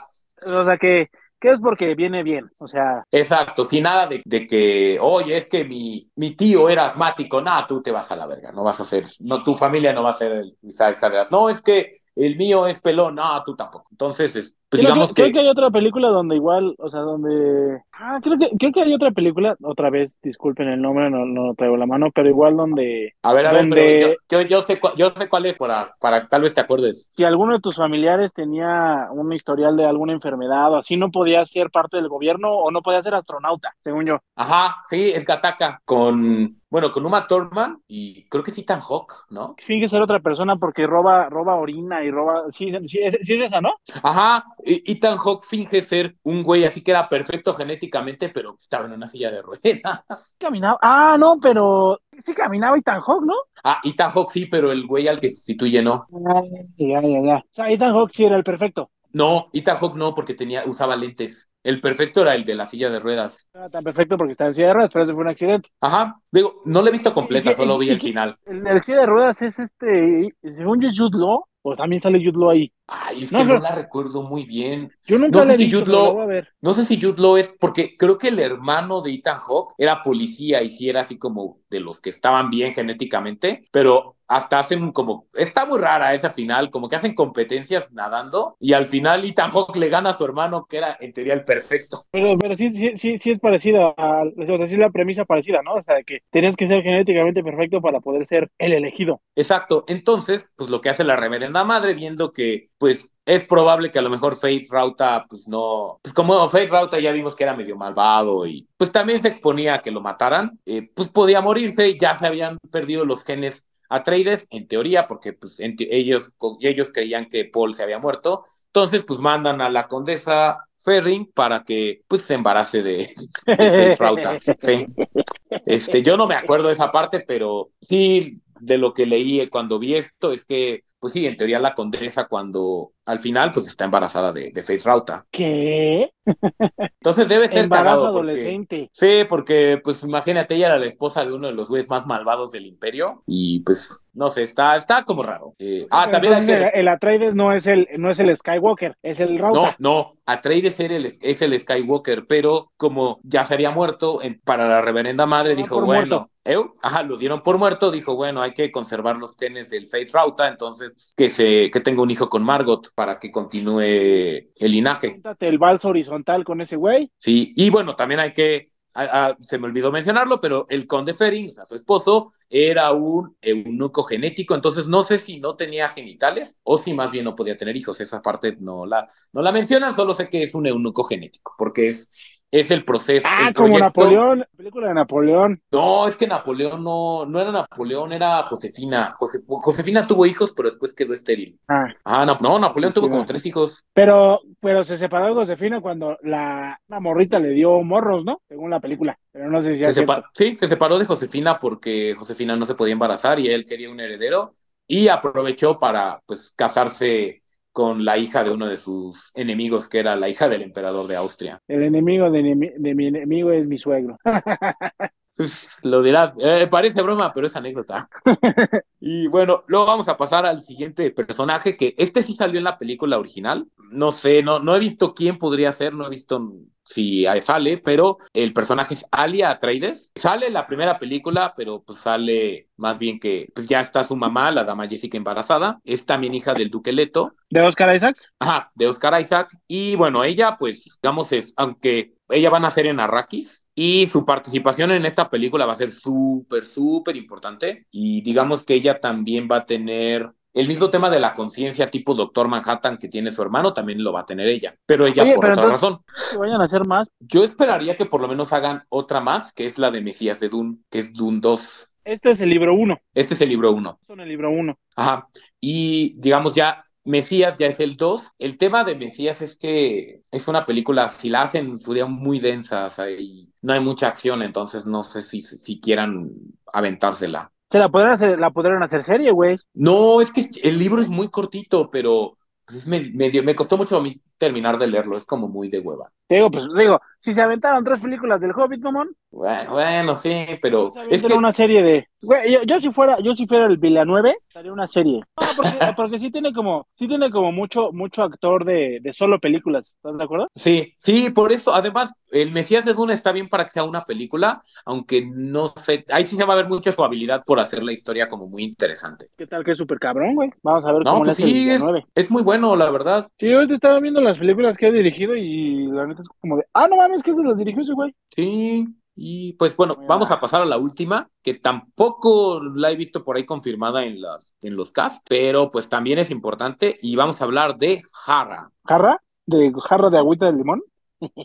o sea que, que es porque viene bien. O sea, Exacto, sin nada de, de que, oye, es que mi, mi tío era asmático, nada, tú te vas a la verga, no vas a ser, no, tu familia no va a ser el Isaac no, es que el mío es pelón, no, tú tampoco. Entonces, es- pues creo, digamos que, creo que, que hay otra película donde igual, o sea, donde... Ah, creo que, creo que hay otra película, otra vez, disculpen el nombre, no, no traigo la mano, pero igual donde... a ver, a ver, pero yo, yo, yo sé, yo sé cuál es para, para tal vez te acuerdes. si alguno de tus familiares tenía un historial de alguna enfermedad o así, no podía ser parte del gobierno o no podía ser astronauta, según yo. Ajá, sí, es Gataka con, bueno, con Uma Thurman y creo que sí Ethan Hawke, ¿no? Finge ser otra persona porque roba, roba orina y roba... Sí, sí, es, sí es esa, ¿no? Ajá, Ethan Hawke finge ser un güey así que era perfecto genéticamente, pero estaba en una silla de ruedas. Caminaba... Ah, no, pero... Sí caminaba Ethan Hawke, ¿no? Ah, Ethan Hawke sí, pero el güey al que sustituye no. Ya, ya, ya. O sea, Ethan Hawke sí era el perfecto. No, Ethan Hawke no, porque tenía, usaba lentes. El perfecto era el de la silla de ruedas. No era tan perfecto porque estaba en silla de ruedas, pero ese fue un accidente. Ajá, digo, no la he visto completa, ¿Y qué- solo vi el final. El silla de ruedas es este, según yo, Jude Law, o también sale Jude Law ahí. Ay, es No, que no la recuerdo muy bien. Yo nunca No la sé he si visto, Law- a ver. No sé si Jude Law es, porque creo que el hermano de Ethan Hawke era policía y sí era así como de los que estaban bien genéticamente, pero hasta hacen como, está muy rara esa final, como que hacen competencias nadando y al final Ethan Hawke le gana a su hermano que era en teoría el perfecto. Pero, pero sí, sí, sí, sí es parecida, a, o sea, sí es la premisa parecida, ¿no? O sea, de que tenías que ser genéticamente perfecto para poder ser el elegido. Exacto, entonces, pues lo que hace la reverenda madre, viendo que, pues, es probable que a lo mejor Faith Rauta, pues no, pues como Faith Rauta ya vimos que era medio malvado y pues también se exponía a que lo mataran, eh, pues podía morirse, ya se habían perdido los genes Atreides, en teoría, porque pues ellos, ellos creían que Paul se había muerto, entonces pues mandan a la condesa Ferring para que pues se embarace de, de Faith Rauta. Este, yo no me acuerdo de esa parte, pero sí de lo que leí cuando vi esto es que, pues sí, en teoría la condesa cuando al final pues está embarazada de, de Faith Rauta. ¿Qué? Entonces debe ser Embarazo porque... adolescente. Sí, porque pues imagínate, ella era la esposa de uno de los güeyes más malvados del imperio y pues no sé, está, está como raro. Eh, ah, Pero también que... el, el Atreides no es el, no es el Skywalker, es el No, Rauta. no, Atreides era el, es el Skywalker, pero como ya se había muerto, en- para la reverenda madre dijo, bueno. ¿eu? ajá, lo dieron por muerto, dijo, bueno, hay que conservar los genes del Faith Rauta, entonces que se que tenga un hijo con Margot para que continúe el linaje. Júntate el balso horizontal con ese güey. Sí, y bueno, también hay que, se me olvidó mencionarlo, pero el conde Ferin, o sea, su esposo, era un eunuco genético, entonces no sé si no tenía genitales o si más bien no podía tener hijos. Esa parte no la, no la mencionan, solo sé que es un eunuco genético, porque es, es el proceso. Ah, el como Napoleón, la película de Napoleón. No, es que Napoleón no, no era Napoleón, era Josefina. Jose- Josefina tuvo hijos, pero después quedó estéril. Ah, Ah, no, no, Napoleón tuvo como tres hijos. pero, pero se separó de Josefina cuando la, la morrita le dio morros, ¿no? Según la película. Pero no sé si Se sí, se separó de Josefina porque Josefina no se podía embarazar y él quería un heredero. y aprovechó para pues casarse con la hija de uno de sus enemigos, que era la hija del emperador de Austria. El enemigo de, mi enemigo es mi suegro. Lo dirás, eh, parece broma, pero es anécdota. y bueno, luego vamos a pasar al siguiente personaje, que este sí salió en la película original. No sé, no, no he visto quién podría ser, no he visto si sale, pero el personaje es Alia Atreides. Sale en la primera película, pero pues sale más bien que pues ya está su mamá, la dama Jessica embarazada. Es también hija del duque Leto. ¿De Oscar Isaacs? Ajá, de Oscar Isaac. Y bueno, ella pues, digamos, es, aunque ella va a nacer en Arrakis, y su participación en esta película va a ser súper, súper importante. Y digamos que ella también va a tener el mismo tema de la conciencia tipo Doctor Manhattan que tiene su hermano, también lo va a tener ella. Pero ella por otra razón. vayan a hacer más. Yo esperaría que por lo menos hagan otra más, que es la de Mesías de Dune, que es Dune 2. Este es el libro 1. Este es el libro 1. Son el libro 1. Ajá. Y digamos ya Mesías ya es el 2. El tema de Mesías es que es una película, si la hacen, sería muy densa, o sea, y no hay mucha acción, entonces no sé si, si quieran aventársela. Se la podrán hacer, la podrán hacer serie, güey. No, es que el libro es muy cortito, pero pues, me, me costó mucho a mí terminar de leerlo, es como muy de hueva. Digo, pues digo, si se aventaron tres películas del Hobbit, mamón. Bueno, bueno sí, pero es que una serie de Güey, yo, si fuera, yo si fuera el Villanueve, haría una serie. No, porque, porque sí tiene como, sí tiene como mucho, mucho actor de, de solo películas, ¿estás de acuerdo? Sí, sí, por eso, además, el Mesías de Dune está bien para que sea una película, aunque no sé, ahí sí se va a ver mucho su habilidad por hacer la historia como muy interesante. ¿Qué tal que es súper cabrón, güey? Vamos a ver cómo pues sí, es, es, muy bueno, la verdad. Sí, hoy te estaba viendo las películas que ha dirigido y la neta es como de, ah, no mames, que se las dirigió ese güey. Sí, y pues bueno, vamos a pasar a la última, que tampoco la he visto por ahí confirmada en, las, en los casts, pero pues también es importante y vamos a hablar de Jara. ¿Jarra? ¿De jarra de agüita de limón?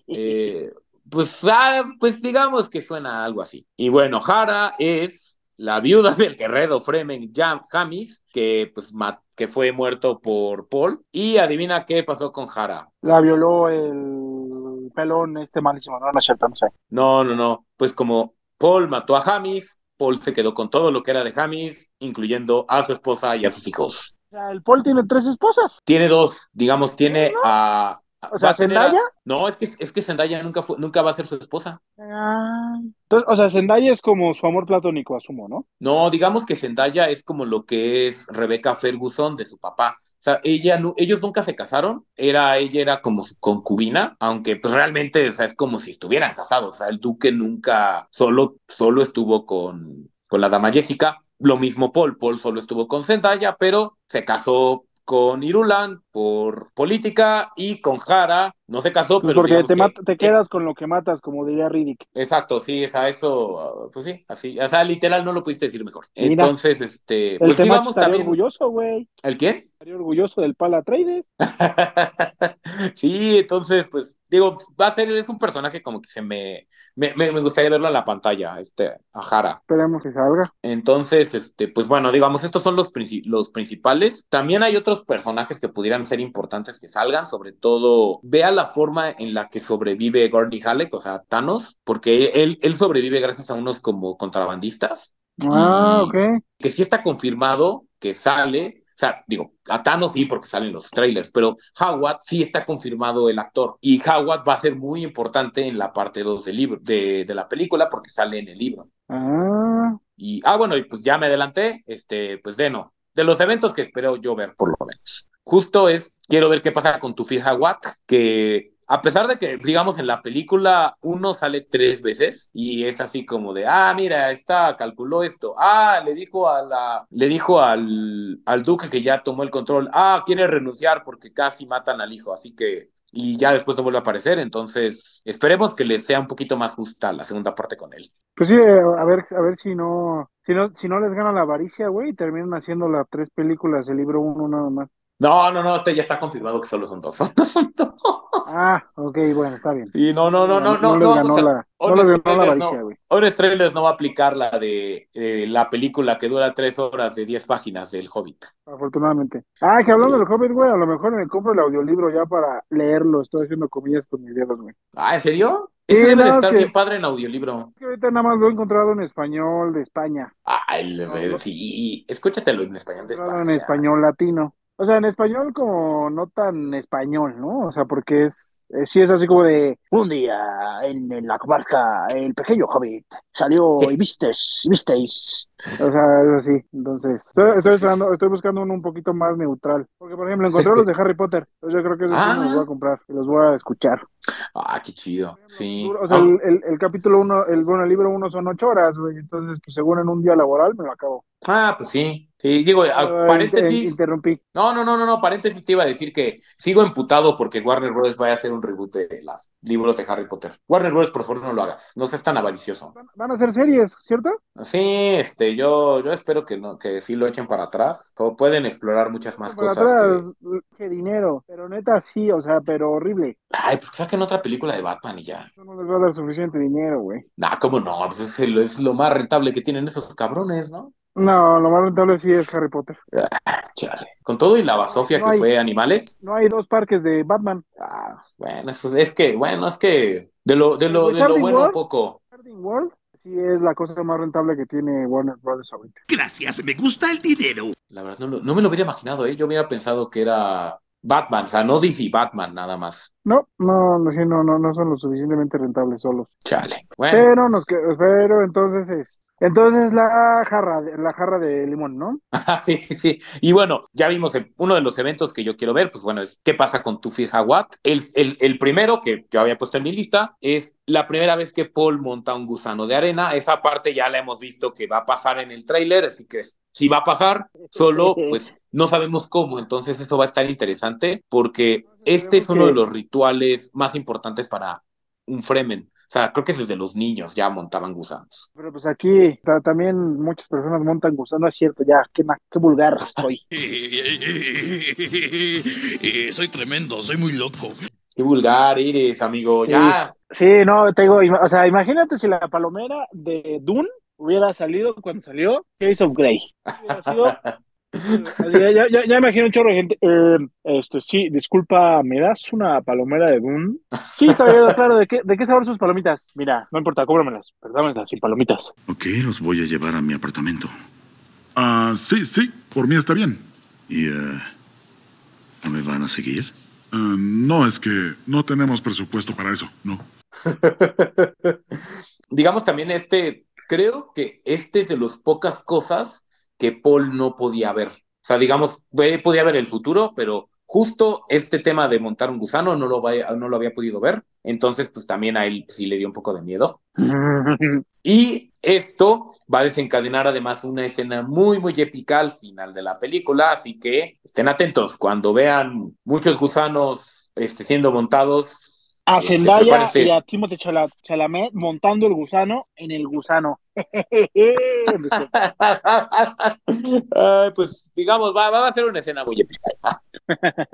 Eh, pues, ah, pues digamos que suena algo así. Y bueno, Jara es la viuda del guerrero Fremen Jam Jamis, que pues que fue muerto por Paul. Y adivina qué pasó con Jara. La violó el pelón este malísimo, no, no es cierto, no sé. No, no, no. Pues como Paul mató a Jamis, Paul se quedó con todo lo que era de Jamis, incluyendo a su esposa y a sus hijos. El Paul tiene tres esposas. Tiene dos, digamos, tiene a o sea, ¿Zendaya? No, es que, es que Zendaya nunca, fue, nunca va a ser su esposa. Ah. Entonces, o sea, Zendaya es como su amor platónico, asumo, ¿no? No, digamos que Zendaya es como lo que es Rebecca Ferguson de su papá. O sea, ella, ellos nunca se casaron, era, ella era como su concubina, aunque pues realmente, o sea, es como si estuvieran casados. O sea, el duque nunca, solo, solo estuvo con, con la dama Jessica. Lo mismo Paul, Paul solo estuvo con Zendaya, pero se casó con Irulan por política y con Jara no se casó, pues pero porque te, quedas con lo que matas, como diría Riddick. Exacto, sí, es a eso, pues sí, así, o sea, literal no lo pudiste decir mejor. Entonces, este, pues vamos también. orgulloso, güey. ¿El quién? Estaría orgulloso del Pala Trades. sí, entonces, pues, digo, va a ser, es un personaje como que se me, me, me, gustaría verlo en la pantalla, este, a Jara. Esperemos que salga. Entonces, este, pues bueno, digamos, estos son los, los principales. También hay otros personajes que pudieran ser importantes que salgan, sobre todo, vea la forma en la que sobrevive Gordy Halleck, o sea, Thanos, porque él, él sobrevive gracias a unos como contrabandistas. Ah, ok. Que sí está confirmado que sale, sea, digo, a Thanos sí porque salen los trailers, pero Howard sí está confirmado el actor. Y Howard va a ser muy importante en la parte 2 del libro, de, de, la película porque sale en el libro. Ah. Y, ah, bueno, y pues ya me adelanté, este, pues de no, de los eventos que espero yo ver por lo menos justo es, quiero ver qué pasa con tu Hawak, que a pesar de que, digamos, en la película uno sale tres veces y es así como de, ah, mira, está, calculó esto, ah, le dijo a la, le dijo al, al duque que ya tomó el control, ah, quiere renunciar porque casi matan al hijo, así que, y ya después no vuelve a aparecer, entonces esperemos que le sea un poquito más justa la segunda parte con él. Pues sí, a ver, a ver si no, si no, si no les gana la avaricia, güey, y terminan haciendo las tres películas, el libro uno nada más. No, no, no, este ya está confirmado que solo son dos. Son, dos. Ah, ok, bueno, está bien. Sí, no, no, no, no, no. No, no, la, Honest Trailers no va a aplicar la de eh, la película que dura tres horas de diez páginas del Hobbit. Afortunadamente. Ah, que hablando del Hobbit, güey, a lo mejor me compro el audiolibro ya para leerlo. Estoy haciendo comillas con mis dedos, güey. Ah, ¿en serio? Ese debe de no, estar que- bien padre en audiolibro. Que ahorita nada más lo he encontrado en español de España. Ay, le- sí, escúchatelo en español de España. en español latino. O sea, en español como no tan español, ¿no? O sea, porque es, eh, sí es así como de un día en, en la comarca el pequeño hobbit salió y vistes, y visteis. O sea, es así. Entonces, estoy, estoy esperando, estoy buscando uno un poquito más neutral. Porque, por ejemplo, encontré los de Harry Potter. Entonces yo creo que esos sí los voy a comprar y los voy a escuchar. Ah, qué chido. Sí. O sea, Ah, el, el, el capítulo uno, el, bueno, el libro uno son ocho horas, güey. Entonces, pues según en un día laboral me lo acabo. Ah, pues sí. Sí, digo, Ah, paréntesis. inter- interrumpí. No, no, no, no, no, paréntesis te iba a decir que sigo emputado porque Warner Bros. vaya a hacer un reboot de los libros de Harry Potter. Warner Bros., por favor, no lo hagas. No seas tan avaricioso. Van a hacer series, ¿cierto? Sí, este, yo, yo espero que no, que sí lo echen para atrás. Como pueden explorar muchas más cosas. atrás, que- qué dinero. Pero neta, sí, o sea, pero horrible. Ay, pues saquen otra película de Batman y ya. No les va a dar suficiente dinero, güey. Nah, ¿cómo no? Pues es, el- es lo más rentable que tienen esos cabrones, ¿no? No, lo más rentable sí es Harry Potter. Ah, chale. Con todo y la basofia No que hay- fue Animales. No hay dos parques de Batman. Ah, bueno, eso es que, bueno, es que de lo, de lo, de lo bueno World. poco. World sí es la cosa más rentable que tiene Warner Bros. ahorita. Gracias, me gusta el dinero. La verdad, no, lo- no me lo hubiera imaginado, ¿eh? Yo hubiera pensado que era Batman, o sea, no DC Batman, nada más. No, no, no, sí, no, no, no son lo suficientemente rentables solos. Chale. Bueno, Pero nos pero entonces es, entonces la jarra, de- la jarra de limón, ¿no? sí, sí, sí. Y bueno, ya vimos uno de los eventos que yo quiero ver, pues bueno, es ¿qué pasa con Tufi Hawat? El, el, el primero que yo había puesto en mi lista es la primera vez que Paul monta un gusano de arena. Esa parte ya la hemos visto que va a pasar en el tráiler, así que si va a pasar, solo pues no sabemos cómo. Entonces eso va a estar interesante porque este es uno de los rituales más importantes para un Fremen. O sea, creo que desde los niños ya montaban gusanos. Pero pues aquí ta- también muchas personas montan gusano, es cierto, ya, qué, ma- qué vulgar soy. soy tremendo, soy muy loco. Qué vulgar eres, amigo. Ya. Sí, no, te digo, o sea, imagínate si la palomera de Dune hubiera salido cuando salió Case of Grey. Hubiera sido- ya, ya, ya, ya imagino un chorro de gente. Eh, este, sí, disculpa, ¿me das una palomera de Dune? Sí, caballero, claro, ¿de qué, ¿de qué sabor sus palomitas? Mira, no importa, cóbramelas, pero dámelas sin palomitas. Ok, los voy a llevar a mi apartamento. Ah, sí, sí, por mí está bien. ¿Y eh, no me van a seguir? Ah, no, es que no tenemos presupuesto para eso, no. digamos también este, creo que este es de las pocas cosas que Paul no podía ver. O sea, digamos, podía ver el futuro, pero justo este tema de montar un gusano no lo, vaya- no lo había podido ver. Entonces, pues también a él sí le dio un poco de miedo. Y esto va a desencadenar además una escena muy, muy épica al final de la película, así que estén atentos cuando vean muchos gusanos este, siendo montados. A este, Zendaya y a Chala- Chalamet montando el gusano en el gusano. Pues digamos, va, va a ser una escena muy épica esa.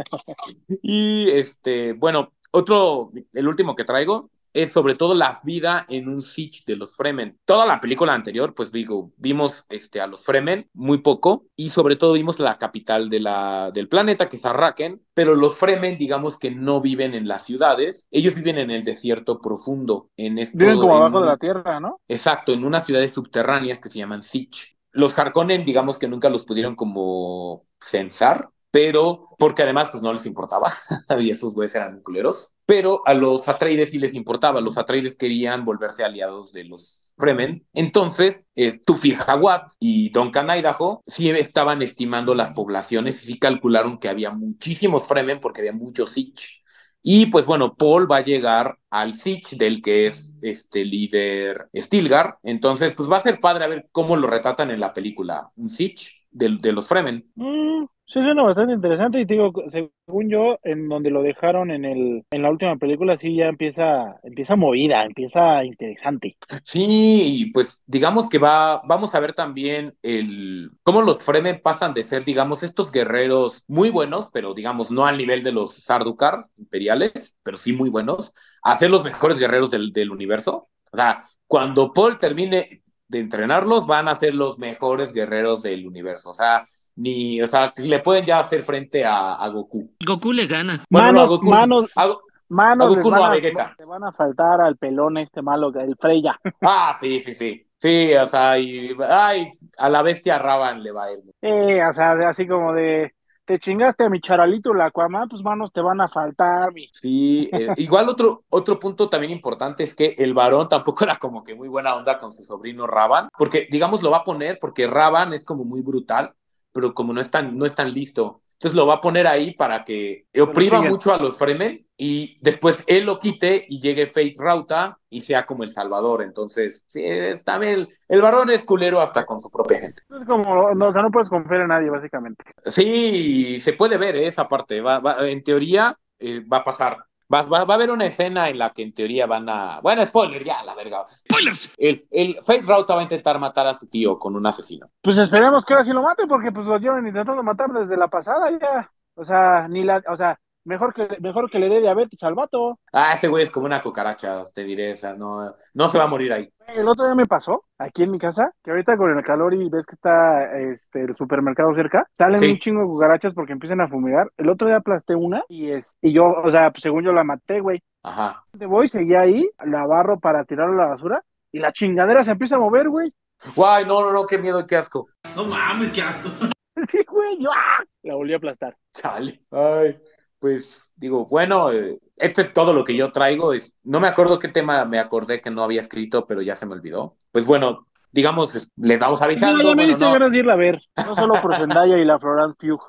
Y este, bueno, otro, el último que traigo es sobre todo la vida en un siege de los Fremen. Toda la película anterior, pues digo, vimos este, a los Fremen muy poco y sobre todo vimos la capital de la, del planeta, que es Arraken, pero los Fremen, digamos que no viven en las ciudades, ellos viven en el desierto profundo, en esto, Viven como en abajo de la tierra, ¿no? Exacto, en unas ciudades subterráneas que se llaman Siege. Los Harkonnen, digamos que nunca los pudieron como censar, pero porque además pues no les importaba, y esos güeyes eran culeros, pero a los Atreides sí les importaba, los Atreides querían volverse aliados de los Fremen, entonces eh, Tufir Hawat y Duncan Idaho sí estaban estimando las poblaciones y sí calcularon que había muchísimos Fremen porque había muchos Siege. Y pues bueno, Paul va a llegar al Siege del que es este líder Stilgar. Entonces, pues va a ser padre a ver cómo lo retratan en la película. Un Siege de, de los Fremen. Mm, sí, suena bastante interesante y digo, según yo, en donde lo dejaron en el, en la última película, sí ya empieza, empieza movida, empieza interesante. Sí, pues digamos que va, vamos a ver también el cómo los Fremen pasan de ser, digamos, estos guerreros muy buenos, pero digamos no al nivel de los Sardukar imperiales, pero sí muy buenos, a ser los mejores guerreros del, del universo. O sea, cuando Paul termine de entrenarlos, van a ser los mejores guerreros del universo. O sea, ni, o sea, le pueden ya hacer frente a, a Goku. Goku le gana. Bueno, no, a manos, Goku- manos, a manos A Goku no, van a Vegeta. le van a faltar al pelón este malo, el Freya. Ah, sí, sí, sí. Sí, o sea, y, ay, a la bestia Raban le va a ir. Eh, o sea, así como de, te chingaste a mi charalito la Aquaman, pues manos te van a faltar, mi. Sí, eh, igual otro, otro punto también importante es que el varón tampoco era como que muy buena onda con su sobrino Raban, porque digamos lo va a poner porque Raban es como muy brutal, pero como no es tan, no es tan listo. Entonces lo va a poner ahí para que oprima mucho a los Fremen y después él lo quite y llegue Fate Rauta y sea como el salvador. Entonces, sí, está bien. El, el varón es culero hasta con su propia gente. Es como, no, o sea, no puedes confiar en nadie, básicamente. Sí, se puede ver ¿eh? esa parte. Va, va- en teoría eh, va a pasar. Va, va- va a haber una escena en la que en teoría van a. Bueno, spoiler, ya, la verga. ¡Spoilers! El, el Fate Rauta va a intentar matar a su tío con un asesino. Pues esperemos que ahora sí lo mate, porque pues lo llevan intentando matar desde la pasada ya. O sea, ni la, o sea, mejor que, mejor que le dé diabetes al vato. Ah, ese güey es como una cucaracha, te diré. O sea, no, no se va a morir ahí. El otro día me pasó, aquí en mi casa, que ahorita con el calor y ves que está este, el supermercado cerca, salen Sí. un chingo de cucarachas porque empiezan a fumigar. El otro día aplasté una y, es, y yo, o sea, pues, según yo la maté, güey. Ajá. Te voy, seguía ahí, la barro para tirarla a la basura y la chingadera se empieza a mover, güey. Guay, no, no, no, qué miedo y qué asco. No mames, qué asco. Sí, güey, yo ¡ah! la volví a aplastar. Chale. Ay, pues digo, bueno, eh, esto es todo lo que yo traigo. Es, no me acuerdo qué tema me acordé que no había escrito, pero ya se me olvidó. Pues bueno, digamos, es- les vamos avisando. Mira, ya me bueno, diste no. ganas de irla a ver, no solo por Zendaya y la Florence Pugh.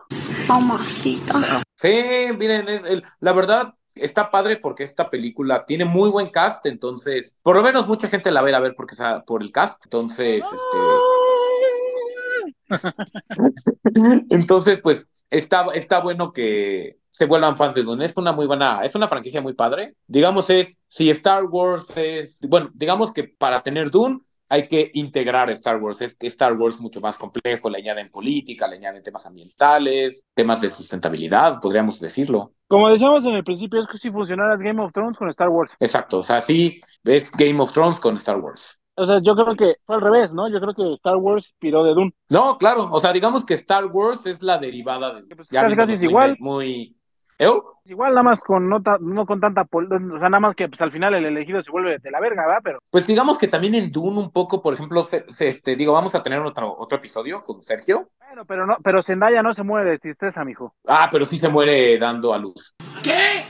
Mamacita. Sí, miren, es el- la verdad está padre porque esta película tiene muy buen cast, entonces, por lo menos mucha gente la va a ir a ver porque está por el cast, entonces, este, entonces, pues, está, está bueno que se vuelvan fans de Dune, es una muy buena, es una franquicia muy padre, digamos es, si Star Wars es, bueno, digamos que para tener Dune hay que integrar Star Wars. Es que Star Wars es mucho más complejo, le añaden política, le añaden temas ambientales, temas de sustentabilidad, podríamos decirlo. Como decíamos en el principio, es que si funcionara Game of Thrones con Star Wars. Exacto, o sea, sí, es Game of Thrones con Star Wars. O sea, yo creo que fue al revés, ¿no? Yo creo que Star Wars piró de Dune. No, claro, o sea, digamos que Star Wars es la derivada de... Pues ya casi, casi es muy- igual. Muy... ¿Eu? Igual nada más con no, ta- no con tanta pol- o sea, nada más que pues al final el elegido se vuelve de la verga, ¿verdad? Pero Pues digamos que también en Dune un poco, por ejemplo, se- se- este, digo, vamos a tener otro, otro episodio con Sergio. bueno, pero no, pero Zendaya no se muere de tristeza, mijo. Ah, pero sí se muere dando a luz. ¿Qué?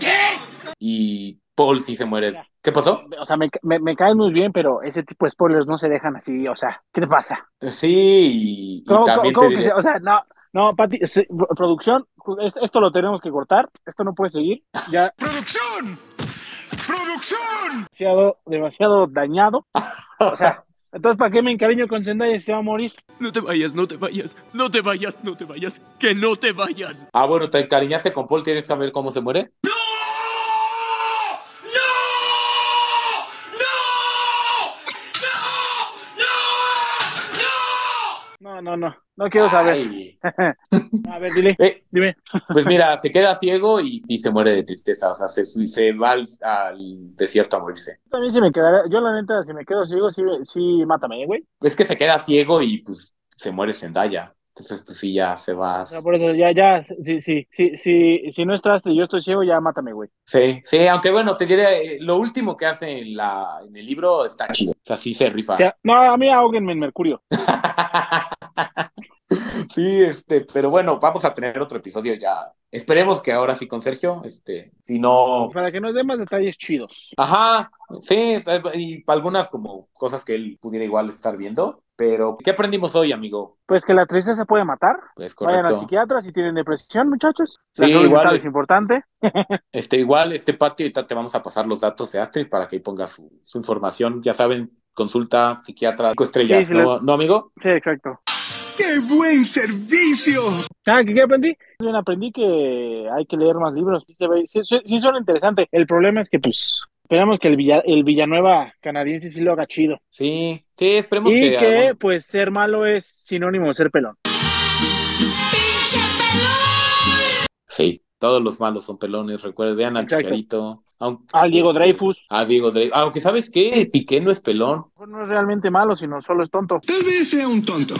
¿Qué? Y Paul sí se muere. ¿Qué pasó? O sea, me, me, me caen muy bien, pero ese tipo de spoilers no se dejan así, o sea, ¿qué te pasa? Sí, y, y ¿Cómo, también cómo te que diré- se- o sea, no, no, Pati, sí, producción, es- esto lo tenemos que cortar, esto no puede seguir, ya ¡Producción! ¡Producción! demasiado, demasiado dañado, o sea, entonces ¿para qué me encariño con Zendaya si se va a morir? No te vayas, no te vayas, no te vayas, no te vayas, que no te vayas. Ah, bueno, te encariñaste con Paul, ¿tienes que saber cómo se muere? No, no, no, no quiero saber. Ay. A ver, dile, Eh, dime. pues mira, se queda ciego y, y se muere de tristeza, o sea, se, se va al, al desierto a morirse. También si me quedará, yo la neta, si me quedo ciego, sí, sí, mátame, ¿eh, güey. Es que se queda ciego y pues se muere Zendaya. Entonces, pues sí, ya se va. O sea, por eso, ya, ya, si, si, si, si, si no estás y yo estoy ciego, ya mátame, güey. Sí, sí, aunque bueno, te diré, eh, lo último que hace en, la, en el libro está chido. O sea, sí se rifa. O sea, no, a mí ahóguenme en mercurio. Sí, este, pero bueno, vamos a tener otro episodio ya. Esperemos que ahora sí con Sergio, este, si no, Para que nos dé más detalles chidos. ajá, sí, y algunas como cosas que él pudiera igual estar viendo, pero ¿qué aprendimos hoy, amigo? Pues que la tristeza puede matar. Pues Vayan al correcto. psiquiatra si tienen depresión, muchachos. Sí, igual es- es importante. Este, igual, este patio, ahorita te vamos a pasar los datos de Astrid para que ahí ponga su, su información. Ya saben, consulta psiquiatra estrellas, Sí, sí, ¿no, les- ¿no, amigo? Sí, exacto. ¡Qué buen servicio! Ah, ¿qué, qué aprendí? Bien, aprendí que hay que leer más libros. Sí, sí, sí, sí son interesantes. El problema es que, pues, esperamos que el, Villa, el Villanueva canadiense sí lo haga chido. Sí, sí, esperemos Y que... que, bueno, pues, ser malo es sinónimo de ser pelón. sí, todos los malos son pelones, recuerden, vean al. Chicharito. Aunque, Al Diego este, Dreyfus. A Diego Dreyfus. Aunque, ¿sabes qué? Piqué no es pelón. No es realmente malo, sino solo es tonto. Tal vez sea un tonto.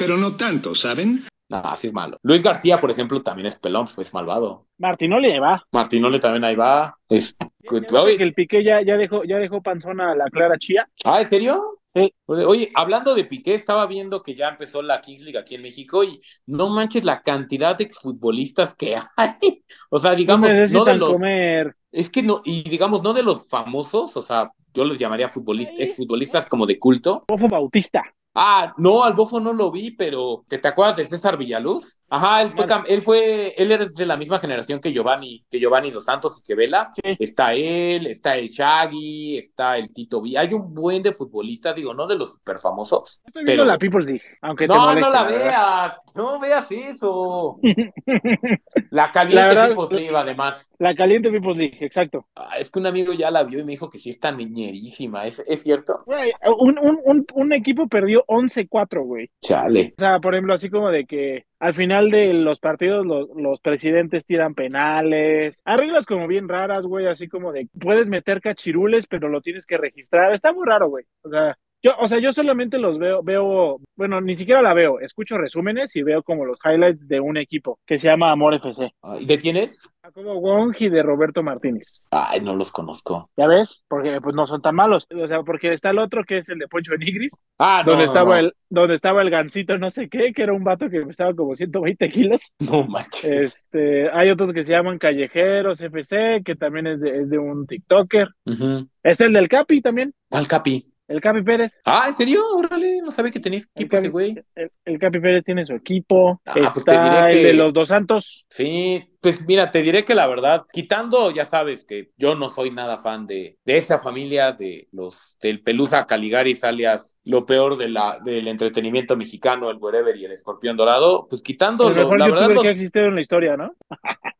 Pero no tanto, ¿saben? No, así es malo. Luis García, por ejemplo, también es pelón, pues malvado. Martinoli ahí va. Martinole también ahí va. Es... Ya que el Piqué ya, ya dejó, ya dejó panzona a la Clara Chía. Ah, ¿en serio? Sí. Oye, hablando de Piqué, estaba viendo que ya empezó la Kings League aquí en México y no manches la cantidad de exfutbolistas que hay. O sea, digamos, no, de los. comer. Es que no, y digamos, no de los famosos, o sea, yo los llamaría futbolistas, exfutbolistas como de culto. Bofo Bautista. Ah, no, al Bofo no lo vi, pero ¿te, te acuerdas de César Villaluz? Ajá, él fue, él fue, él es de la misma generación que Giovanni, que Giovanni Dos Santos y que Vela. Está él, está el Shaggy, está el Tito V. Hay un buen de futbolistas, digo, no de los super famosos. Estoy viendo la People's League, aunque te No, moleste, no la verdad. veas, no veas eso. La caliente La verdad, People's League, además. La caliente People's League, exacto. Ah, es que un amigo ya la vio y me dijo que sí está niñerísima, ¿es, es cierto? Güey, un, un, un, un equipo perdió 11-4, güey. Chale. O sea, por ejemplo, así como de que al final de los partidos los, los presidentes tiran penales. Hay reglas como bien raras, güey, así como de puedes meter cachirules, pero lo tienes que registrar. Está muy raro, güey. O sea, yo, o sea, yo solamente los veo, veo, bueno, ni siquiera la veo, escucho resúmenes y veo como los highlights de un equipo que se llama Amor FC. ¿Y de quién es? Como Wong y de Roberto Martínez. Ay, no los conozco. ¿Ya ves? Porque pues no son tan malos. O sea, porque está el otro que es el de Poncho Benigris. Ah, no, donde estaba no. el, donde estaba el gancito no sé qué, que era un vato que pesaba como 120 kilos. No manches. Este, hay otros que se llaman Callejeros FC, que también es de, es de un TikToker. Ujú. Es el del Capi también, ¿Cuál Capi? El Capi Pérez. Ah, ¿en serio? Órale, no sabía que tenías El equipo ese güey. el, el Capi Pérez tiene su equipo. Ah, pues Está te diré el que- de los Dos Santos. Sí, pues mira, te diré que la verdad, quitando, ya sabes que yo no soy nada fan de, de esa familia de los del Pelusa Caligaris, alias lo peor de la, del entretenimiento mexicano, el Wherever y el Escorpión Dorado, pues quitando, El mejor la verdad, los- que ha existido en la historia, ¿no?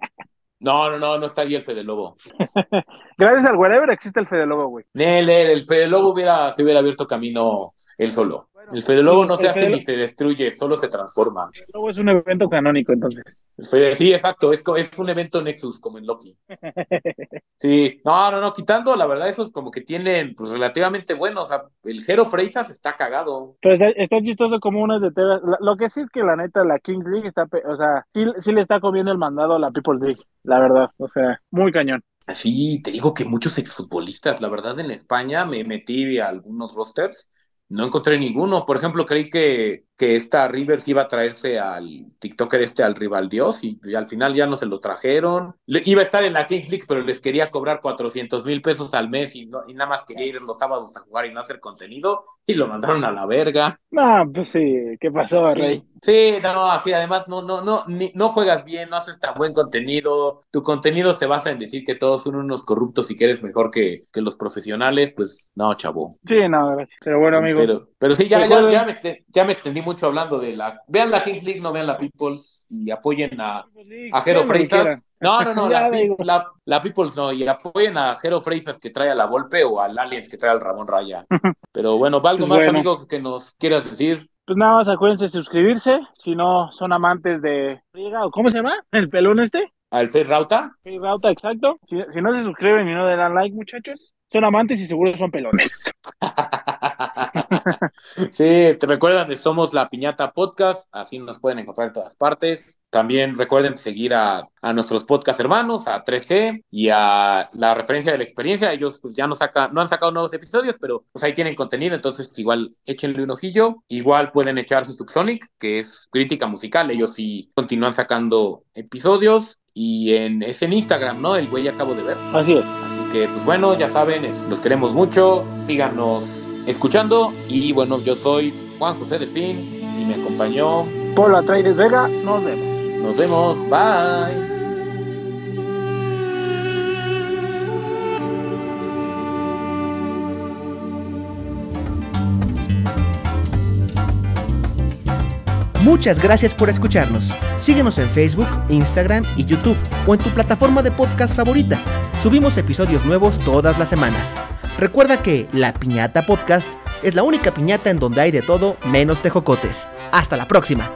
no, no, no, no está ahí el Fede Lobo. Gracias al Wherever existe el Fede Lobo, güey. Nel, el, el Fede Lobo hubiera, se hubiera abierto camino él solo. El Fede Lobo no se hace Fede- ni se destruye, solo se transforma. El Lobo es un evento canónico, entonces. Fede- sí, exacto, es, es un evento Nexus como en Loki. Sí, no, no, no, quitando, la verdad, esos como que tienen, pues, relativamente buenos. O sea, el Jero Freisas está cagado. Pero está, está chistoso como unas de Tebas. Lo que sí es que la neta, la Kings League está, o sea, sí, sí le está comiendo el mandado a la People's League, la verdad. O sea, muy cañón. Sí, te digo que muchos exfutbolistas, la verdad, en España me metí a algunos rosters, no encontré ninguno. Por ejemplo, creí que, que esta Rivers iba a traerse al TikToker este, al rival Dios, y, y al final ya no se lo trajeron. Le- iba a estar en la Kings League, pero les quería cobrar 400 mil pesos al mes y, no, y nada más quería ir los sábados a jugar y no hacer contenido, y lo mandaron a la verga. No, pues sí, ¿qué pasó, Rey? Sí, sí, no, así además no, no, no, ni- no juegas bien, no haces tan buen contenido, tu contenido se basa en decir que todos son unos corruptos y que eres mejor que, que los profesionales, pues no, chavo. Sí, no, gracias. Pero bueno, amigo. Pero, pero sí, ya, ya, ya, me extendí, ya me extendí mucho hablando de la. Vean la Kings League, no vean la Peoples y apoyen a, a Jero. Freisas. No, no, no, la, la, la Peoples no, y apoyen a Jero Freisas que trae a la Volpe o al Aliens que trae al Ramón Raya. Pero bueno, ¿algo Pues más, bueno. amigo, que nos quieras decir? Pues nada más acuérdense de suscribirse, si no son amantes de... ¿o ¿Cómo se llama? ¿El pelón este? ¿Al Face Rauta? Sí, Rauta, exacto. Si, si no se suscriben y no le dan like, muchachos, son amantes y seguro son pelones. Sí, te recuerdan de Somos la Piñata Podcast, así nos pueden encontrar en todas partes. También recuerden seguir a, a nuestros podcast hermanos, a 3G y a la referencia de la experiencia. Ellos pues ya no sacan, no han sacado nuevos episodios, pero pues ahí tienen contenido, entonces igual échenle un ojillo. Igual pueden echar su Subsonic, que es crítica musical. Ellos sí continúan sacando episodios. Y en, es en Instagram, ¿no? El güey acabo de ver. Así es. Así que, pues bueno, ya saben, es- los queremos mucho. Síganos escuchando. Y bueno, yo soy Juan José Delfín y me acompañó. Polo Atreides Vega, nos vemos. Nos vemos. Bye. Muchas gracias por escucharnos. Síguenos en Facebook, Instagram y YouTube o en tu plataforma de podcast favorita. Subimos episodios nuevos todas las semanas. Recuerda que La Piñata Podcast es la única piñata en donde hay de todo menos tejocotes. Hasta la próxima.